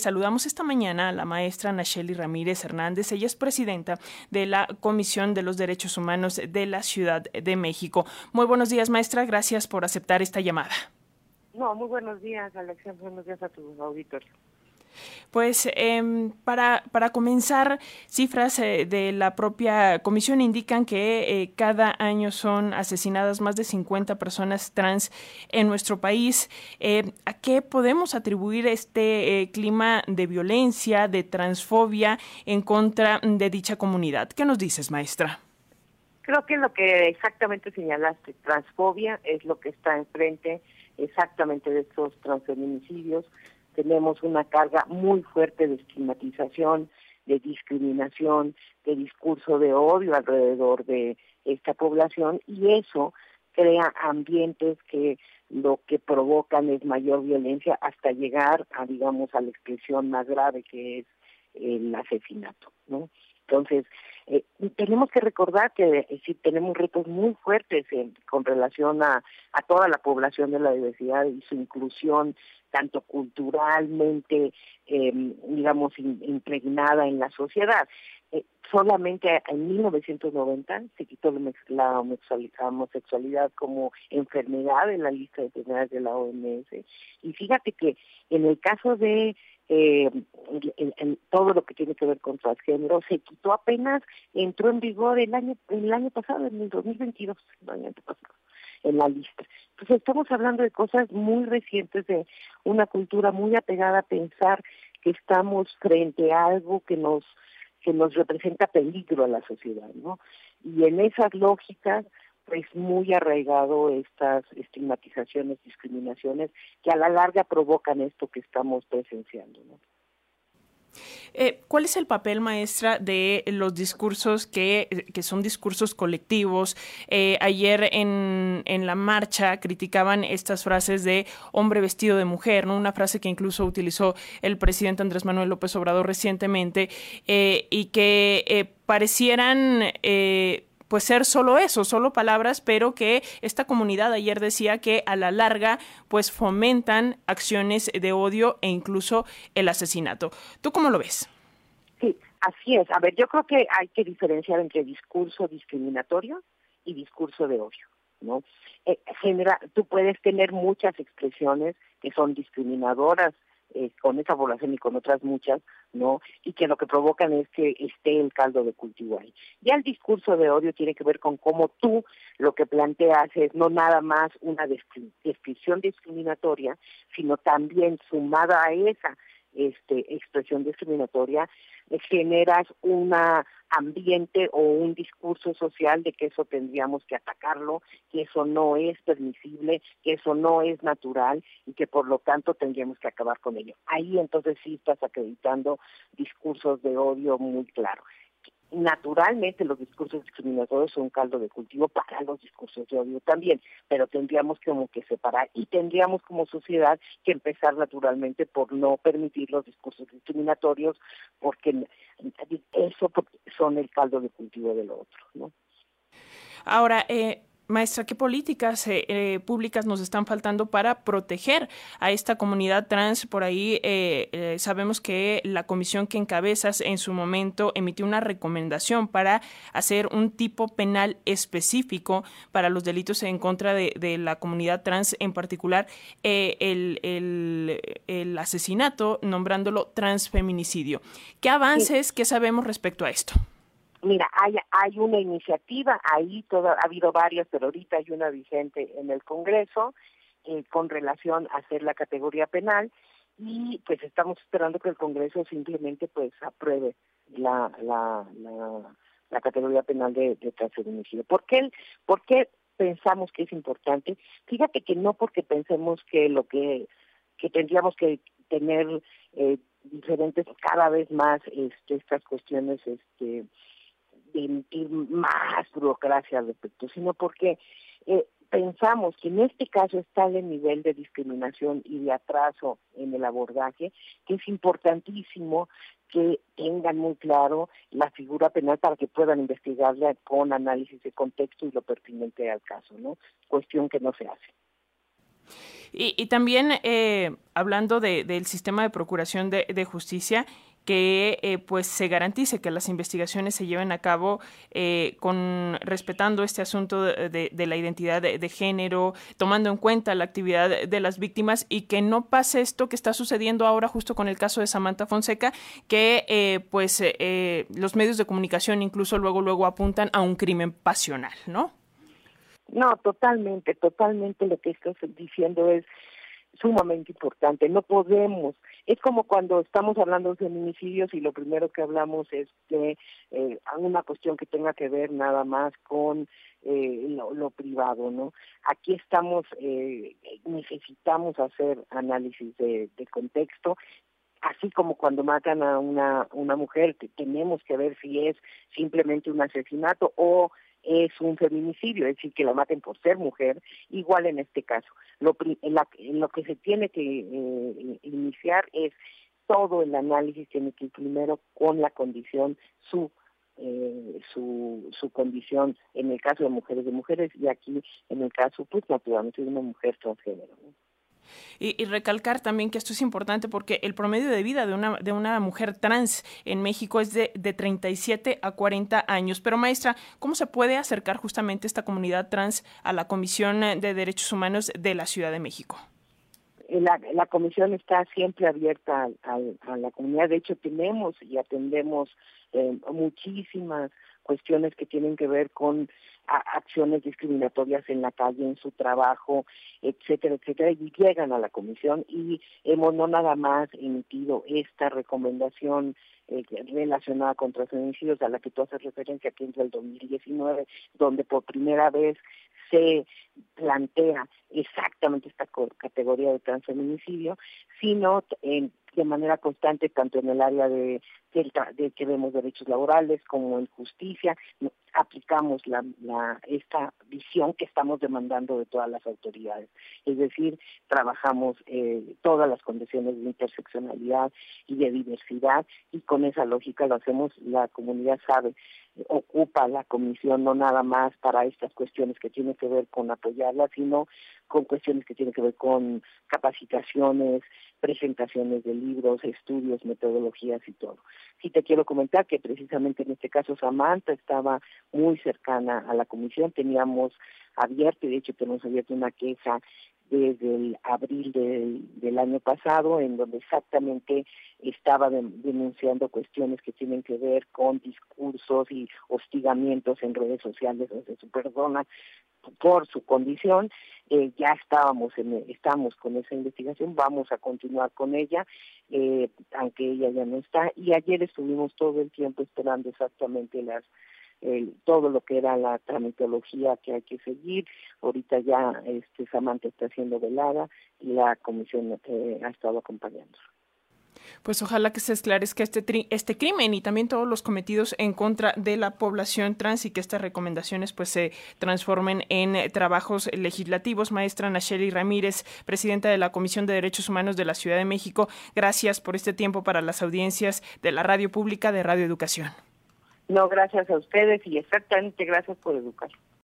Saludamos esta mañana a la maestra Nacheli Ramírez Hernández. Ella es presidenta de la Comisión de los Derechos Humanos de la Ciudad de México. Muy buenos días, maestra. Gracias por aceptar esta llamada. No, muy buenos días, Alexia. Buenos días a tu auditorio. Pues em, para, para comenzar, cifras eh, de la propia comisión indican que eh, cada año son asesinadas más de 50 personas trans en nuestro país. Eh, ¿A qué podemos atribuir este clima de violencia, de transfobia en contra de dicha comunidad? ¿Qué nos dices, maestra? Creo que lo que exactamente señalaste, transfobia, es lo que está enfrente exactamente de estos transfeminicidios tenemos una carga muy fuerte de estigmatización, de discriminación, de discurso de odio alrededor de esta población y eso crea ambientes que lo que provocan es mayor violencia hasta llegar a digamos a la expresión más grave que es el asesinato. Entonces, eh, tenemos que recordar que eh, si tenemos retos muy fuertes con relación a toda la población de la diversidad y su inclusión tanto culturalmente, eh, digamos, impregnada en la sociedad. Eh, solamente en 1990 se quitó la homosexualidad como enfermedad en la lista de enfermedades de la OMS. Y fíjate que en el caso de eh, todo lo que tiene que ver con transgénero se quitó apenas, entró en vigor el año el año pasado, en el 2022, el año pasado en la lista. Entonces estamos hablando de cosas muy recientes, de una cultura muy apegada a pensar que estamos frente a algo que nos que nos representa peligro a la sociedad, ¿no? Y en esas lógicas, pues muy arraigado estas estigmatizaciones, discriminaciones que a la larga provocan esto que estamos presenciando, ¿no? Eh, ¿Cuál es el papel, maestra, de los discursos que, que son discursos colectivos? Eh, ayer en, en, la marcha criticaban estas frases de hombre vestido de mujer, ¿no? una frase que incluso utilizó el presidente Andrés Manuel López Obrador recientemente eh, y que parecieran pues ser solo eso, solo palabras, pero que esta comunidad ayer decía que a la larga pues fomentan acciones de odio e incluso el asesinato. ¿Tú cómo lo ves? Sí, así es. A ver, yo creo que hay que diferenciar entre discurso discriminatorio y discurso de odio. ¿no? Eh, tú puedes tener muchas expresiones que son discriminadoras eh, con esa población y con otras muchas, ¿no? Y que lo que provocan es que esté el caldo de cultivo ahí. Ya el discurso de odio tiene que ver con cómo tú lo que planteas es no nada más una descripción discriminatoria, sino también sumada a esa este, expresión discriminatoria, generas un ambiente o un discurso social de que eso tendríamos que atacarlo, que eso no es permisible, que eso no es natural y que por lo tanto tendríamos que acabar con ello. Ahí entonces sí estás acreditando discursos de odio muy claros naturalmente los discursos discriminatorios son un caldo de cultivo para los discursos de odio también, pero tendríamos como que separar y tendríamos como sociedad que empezar naturalmente por no permitir los discursos discriminatorios porque eso son el caldo de cultivo de lo otro, ¿no? Ahora, eh, Maestra, ¿qué políticas eh, eh, públicas nos están faltando para proteger a esta comunidad trans? Por ahí eh, sabemos que la comisión que encabezas en su momento emitió una recomendación para hacer un tipo penal específico para los delitos en contra de, la comunidad trans, en particular el, el, asesinato, nombrándolo transfeminicidio. ¿Qué avances, qué sabemos respecto a esto? Mira, hay, hay una iniciativa, ahí todo, ha habido varias, pero ahorita hay una vigente en el Congreso eh, con relación a hacer la categoría penal y pues estamos esperando que el Congreso simplemente pues apruebe la, la, la, categoría penal de, de transfeminicidio. ¿Por qué, ¿Por qué pensamos que es importante? Fíjate que no porque pensemos que lo que, que tendríamos que tener eh, diferentes cada vez más este, estas cuestiones este de emitir más burocracia al respecto, sino porque eh, pensamos que en este caso está el nivel de discriminación y de atraso en el abordaje, que es importantísimo que tengan muy claro la figura penal para que puedan investigarla con análisis de contexto y lo pertinente al caso, ¿no? Cuestión que no se hace. Y, también eh, hablando del sistema de procuración de, justicia, que eh, pues se garantice que las investigaciones se lleven a cabo eh, con respetando este asunto de, la identidad de, género, tomando en cuenta la actividad de las víctimas y que no pase esto que está sucediendo ahora justo con el caso de Samantha Fonseca, que pues los medios de comunicación incluso luego luego apuntan a un crimen pasional, ¿no? No, totalmente, totalmente lo que estás diciendo es sumamente importante. No podemos. Es como cuando estamos hablando de feminicidios y lo primero que hablamos es de eh, una cuestión que tenga que ver nada más con eh, lo, privado, ¿no? Aquí estamos, eh, necesitamos hacer análisis de, contexto así como cuando matan a una, una mujer, tenemos que ver si es simplemente un asesinato o es un feminicidio, es decir, que la maten por ser mujer, igual en este caso. Lo, lo que se tiene que eh, iniciar es todo el análisis tiene que ir primero con la condición, su eh, su, su condición en el caso de mujeres de mujeres y aquí en el caso pues naturalmente de una mujer transgénero. Y, recalcar también que esto es importante porque el promedio de vida de una, de una mujer trans en México es de, de 37 a 40 años. Pero maestra, ¿cómo se puede acercar justamente esta comunidad trans a la Comisión de Derechos Humanos de la Ciudad de México? La, la, comisión está siempre abierta a, la comunidad. De hecho, tenemos y atendemos eh, muchísimas cuestiones que tienen que ver con acciones discriminatorias en la calle, en su trabajo, etcétera, etcétera, y llegan a la comisión y hemos no nada más emitido esta recomendación eh, relacionada con transfeminicidios a la que tú haces referencia aquí entre el 2019, donde por primera vez se plantea exactamente esta categoría de transfeminicidio, sino en de manera constante tanto en el área de, de, que vemos derechos laborales como en justicia aplicamos la, esta visión que estamos demandando de todas las autoridades es decir trabajamos eh, todas las condiciones de interseccionalidad y de diversidad y con esa lógica lo hacemos la comunidad sabe ocupa la comisión no nada más para estas cuestiones que tienen que ver con apoyarla, sino con cuestiones que tienen que ver con capacitaciones, presentaciones de libros, estudios, metodologías y todo. Sí te quiero comentar que precisamente en este caso Samantha estaba muy cercana a la comisión, teníamos abierto, de hecho tenemos abierto una queja desde el abril del, año pasado, en donde exactamente estaba denunciando cuestiones que tienen que ver con discursos y hostigamientos en redes sociales de su persona por su condición. Eh, ya estábamos en, estamos con esa investigación, vamos a continuar con ella, eh, aunque ella ya no está. Y ayer estuvimos todo el tiempo esperando exactamente las todo lo que era la tramitología que hay que seguir. Ahorita ya este Samantha está siendo velada y la comisión eh, ha estado acompañando. Pues ojalá que se esclarezca este, este crimen y también todos los cometidos en contra de la población trans y que estas recomendaciones pues se transformen en trabajos legislativos. Maestra Nacheli Ramírez, presidenta de la Comisión de Derechos Humanos de la Ciudad de México, gracias por este tiempo para las audiencias de la radio pública de Radio Educación. No, gracias a ustedes y exactamente gracias por educar.